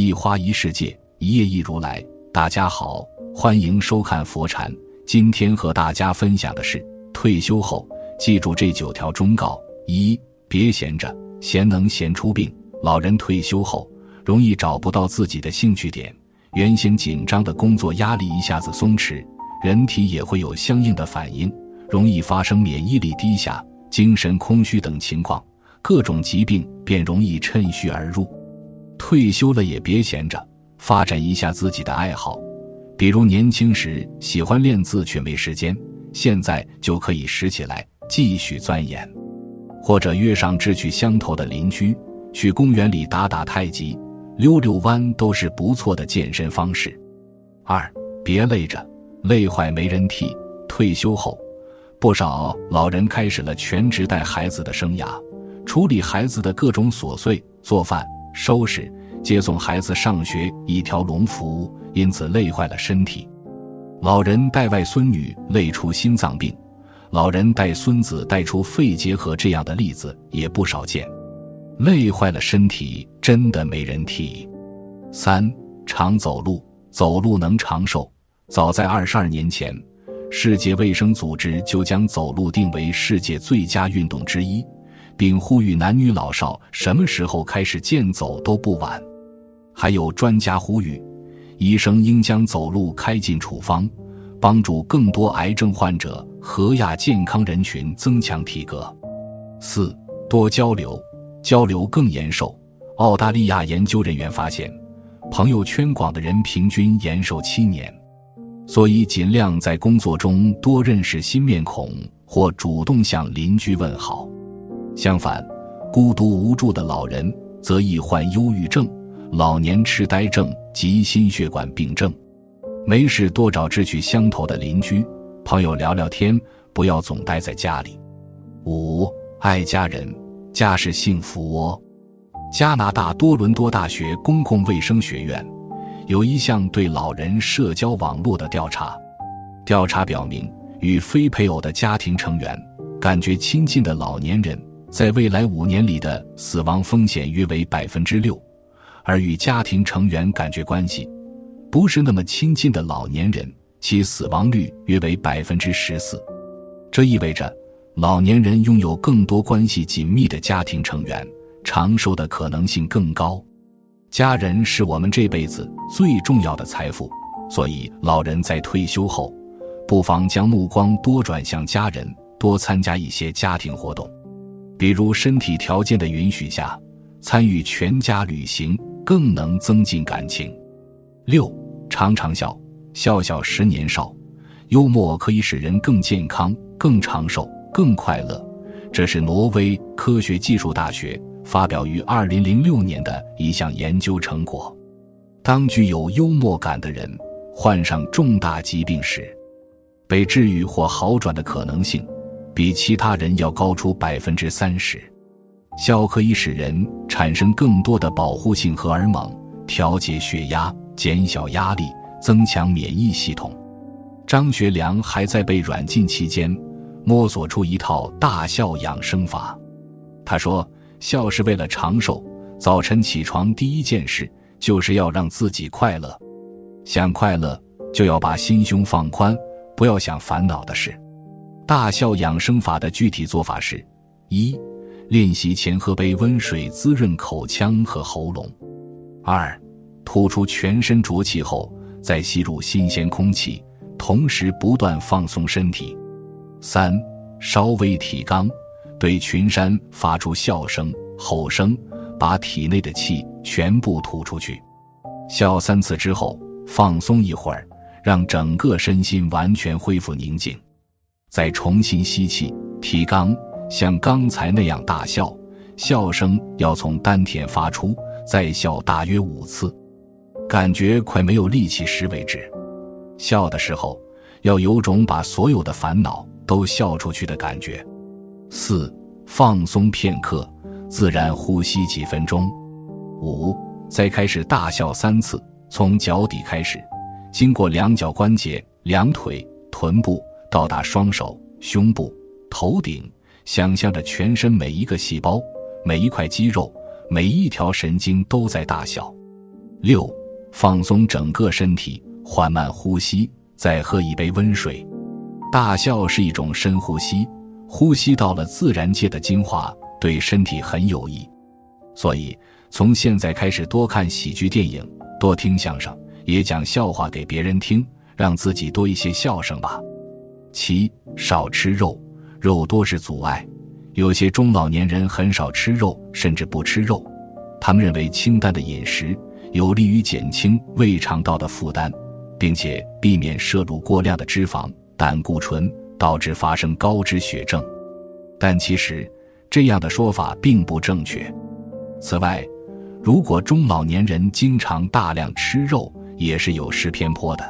一花一世界，一叶一如来。大家好，欢迎收看佛禅。今天和大家分享的是退休后记住这九条忠告：一、别闲着，闲能闲出病。老人退休后容易找不到自己的兴趣点，原先紧张的工作压力一下子松弛，人体也会有相应的反应，容易发生免疫力低下、精神空虚等情况，各种疾病便容易趁虚而入。退休了也别闲着，发展一下自己的爱好，比如年轻时喜欢练字却没时间，现在就可以拾起来继续钻研，或者约上志趣相投的邻居，去公园里打打太极、溜溜弯，都是不错的健身方式。二，别累着，累坏没人替。退休后，不少老人开始了全职带孩子的生涯，处理孩子的各种琐碎，做饭。收拾、接送孩子上学一条龙服务，因此累坏了身体。老人带外孙女累出心脏病，老人带孙子带出肺结核，这样的例子也不少见。累坏了身体，真的没人替。三常走路，走路能长寿。早在二十二年前，世界卫生组织就将走路定为世界最佳运动之一。并呼吁男女老少什么时候开始健走都不晚。还有专家呼吁，医生应将走路开进处方，帮助更多癌症患者和亚健康人群增强体格。四多交流，交流更延寿。澳大利亚研究人员发现，朋友圈广的人平均延寿七年，所以尽量在工作中多认识新面孔，或主动向邻居问好。相反，孤独无助的老人则易患忧郁症、老年痴呆症及心血管病症。没事多找志趣相投的邻居、朋友聊聊天，不要总待在家里。五爱家人，家是幸福窝。加拿大多伦多大学公共卫生学院有一项对老人社交网络的调查，调查表明，与非配偶的家庭成员感觉亲近的老年人。在未来五年里的死亡风险约为百分之六，而与家庭成员感觉关系不是那么亲近的老年人，其死亡率约为百分之十四。这意味着，老年人拥有更多关系紧密的家庭成员，长寿的可能性更高。家人是我们这辈子最重要的财富，所以老人在退休后，不妨将目光多转向家人，多参加一些家庭活动。比如身体条件的允许下，参与全家旅行更能增进感情。六，常常笑，笑笑十年少。幽默可以使人更健康、更长寿、更快乐。这是挪威科学技术大学发表于二零零六年的一项研究成果。当具有幽默感的人患上重大疾病时，被治愈或好转的可能性。比其他人要高出百分之三十，笑可以使人产生更多的保护性荷尔蒙，调节血压，减小压力，增强免疫系统。张学良还在被软禁期间，摸索出一套大笑养生法。他说：“笑是为了长寿，早晨起床第一件事就是要让自己快乐。想快乐，就要把心胸放宽，不要想烦恼的事。”大笑养生法的具体做法是：一、练习前喝杯温水滋润口腔和喉咙；二、吐出全身浊气后再吸入新鲜空气，同时不断放松身体；三、稍微提肛，对群山发出笑声、吼声，把体内的气全部吐出去。笑三次之后，放松一会儿，让整个身心完全恢复宁静。再重新吸气，提肛，像刚才那样大笑，笑声要从丹田发出，再笑大约五次，感觉快没有力气时为止。笑的时候要有种把所有的烦恼都笑出去的感觉。四，放松片刻，自然呼吸几分钟。五，再开始大笑三次，从脚底开始，经过两脚关节、两腿、臀部。到达双手、胸部、头顶，想象着全身每一个细胞、每一块肌肉、每一条神经都在大笑。六、放松整个身体，缓慢呼吸，再喝一杯温水。大笑是一种深呼吸，呼吸到了自然界的精华，对身体很有益。所以，从现在开始多看喜剧电影，多听相声，也讲笑话给别人听，让自己多一些笑声吧。七、少吃肉，肉多是阻碍。有些中老年人很少吃肉，甚至不吃肉，他们认为清淡的饮食。有利于减轻胃肠道的负担，并且避免摄入过量的脂肪、胆固醇，导致发生高脂血症。但其实这样的说法并不正确。此外，如果中老年人经常大量吃肉，也是有失偏颇的，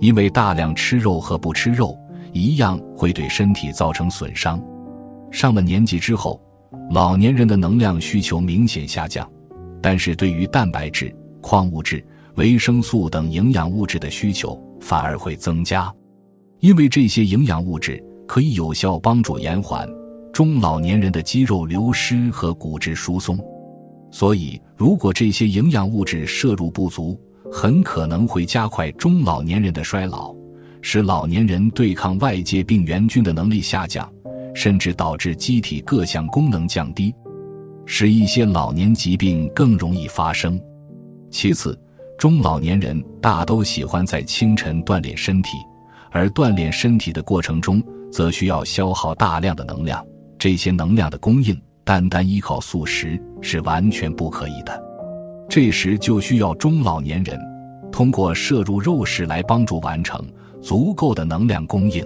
因为大量吃肉和不吃肉一样会对身体造成损伤。上了年纪之后，老年人的能量需求明显下降，但是对于蛋白质。矿物质、维生素等营养物质的需求反而会增加，因为这些营养物质可以有效帮助延缓中老年人的肌肉流失和骨质疏松。所以，如果这些营养物质摄入不足，很可能会加快中老年人的衰老，使老年人对抗外界病原菌的能力下降，甚至导致机体各项功能降低，使一些老年疾病更容易发生。其次，中老年人大都喜欢在清晨锻炼身体，而锻炼身体的过程中，则需要消耗大量的能量。这些能量的供应，单单依靠素食是完全不可以的。这时就需要中老年人通过摄入肉食来帮助完成足够的能量供应。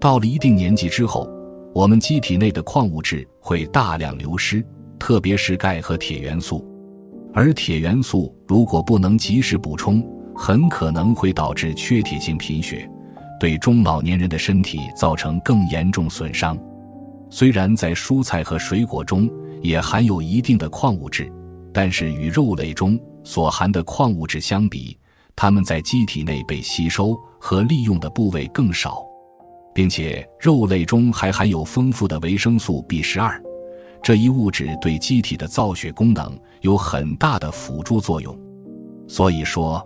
到了一定年纪之后，我们机体内的矿物质会大量流失，特别是钙和铁元素。而铁元素如果不能及时补充，很可能会导致缺铁性贫血，对中老年人的身体造成更严重损伤。虽然在蔬菜和水果中也含有一定的矿物质，但是与肉类中所含的矿物质相比，它们在机体内被吸收和利用的部位更少，并且肉类中还含有丰富的维生素 B 十二。这一物质对机体的造血功能有很大的辅助作用，所以说，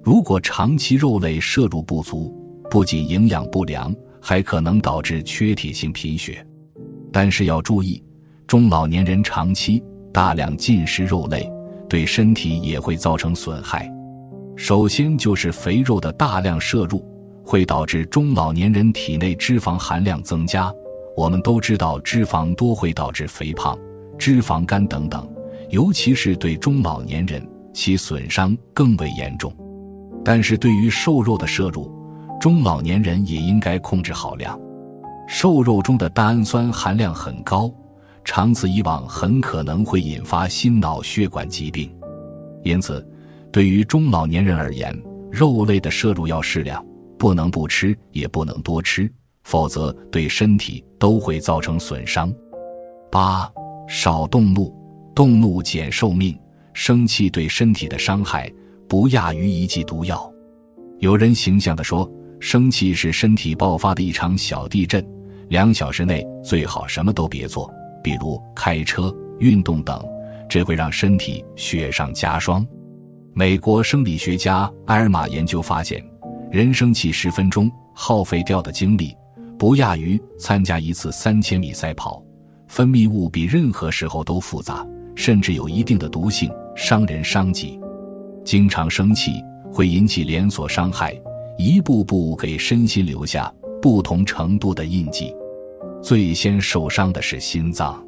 如果长期肉类摄入不足，不仅营养不良，还可能导致缺铁性贫血。但是要注意，中老年人长期大量进食肉类，对身体也会造成损害。首先就是肥肉的大量摄入，会导致中老年人体内脂肪含量增加。我们都知道，脂肪多会导致肥胖、脂肪肝等等，尤其是对中老年人，其损伤更为严重。但是对于瘦肉的摄入，中老年人也应该控制好量。瘦肉中的蛋氨酸含量很高，长此以往很可能会引发心脑血管疾病。因此，对于中老年人而言，肉类的摄入要适量，不能不吃，也不能多吃。否则对身体都会造成损伤。八少动怒，动怒减寿命。生气对身体的伤害不亚于一剂毒药。有人形象地说，生气是身体爆发的一场小地震，两小时内最好什么都别做，比如开车、运动等，这会让身体雪上加霜。美国生理学家埃尔玛研究发现，人生气十分钟耗费掉的精力。不亚于参加一次三千米赛跑，分泌物比任何时候都复杂，甚至有一定的毒性，伤人伤己。经常生气会引起连锁伤害，一步步给身心留下不同程度的印记。最先受伤的是心脏，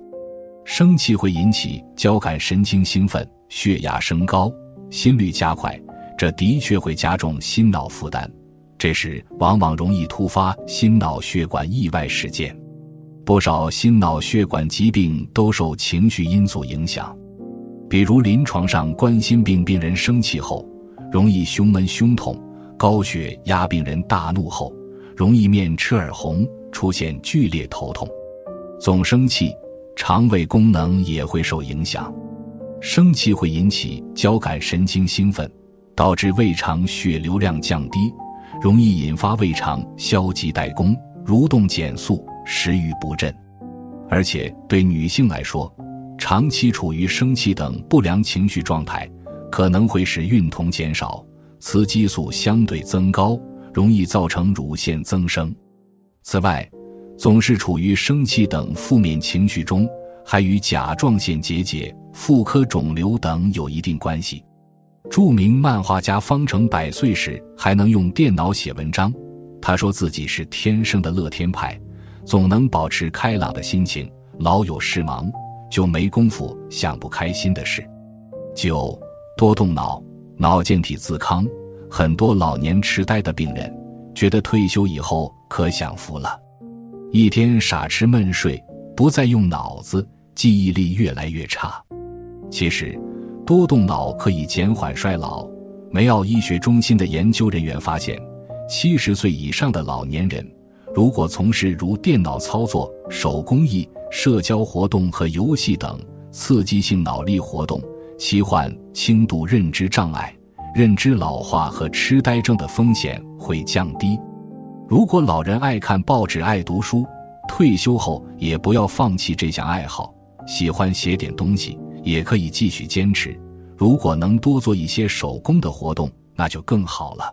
生气会引起交感神经兴奋，血压升高，心率加快，这的确会加重心脑负担。这时往往容易突发心脑血管意外事件，不少心脑血管疾病都受情绪因素影响。比如临床上冠心病病人生气后容易胸闷胸痛，高血压病人大怒后容易面赤耳红，出现剧烈头痛。总生气，肠胃功能也会受影响。生气会引起交感神经兴奋，导致胃肠血流量降低。容易引发胃肠消极怠工、蠕动减速、食欲不振，而且对女性来说，长期处于生气等不良情绪状态，可能会使孕酮减少，雌激素相对增高，容易造成乳腺增生。此外，总是处于生气等负面情绪中，还与甲状腺结节、妇科肿瘤等有一定关系。著名漫画家方成百岁时还能用电脑写文章，他说自己是天生的乐天派，总能保持开朗的心情，老有事忙就没工夫想不开心的事。九多动脑，脑健体自康，很多老年痴呆的病人觉得退休以后可享福了，一天傻吃闷睡，不再用脑子，记忆力越来越差。其实。多动脑可以减缓衰老。梅奥医学中心的研究人员发现，七十岁以上的老年人，如果从事如电脑操作、手工艺、社交活动和游戏等刺激性脑力活动，其患轻度认知障碍、认知老化和痴呆症的风险会降低。如果老人爱看报纸、爱读书，退休后也不要放弃这项爱好，喜欢写点东西。也可以继续坚持，如果能多做一些手工的活动，那就更好了。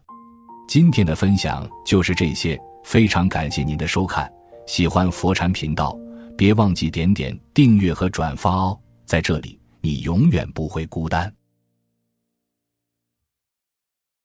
今天的分享就是这些，非常感谢您的收看。喜欢佛禅频道，别忘记点点订阅和转发哦。在这里，你永远不会孤单。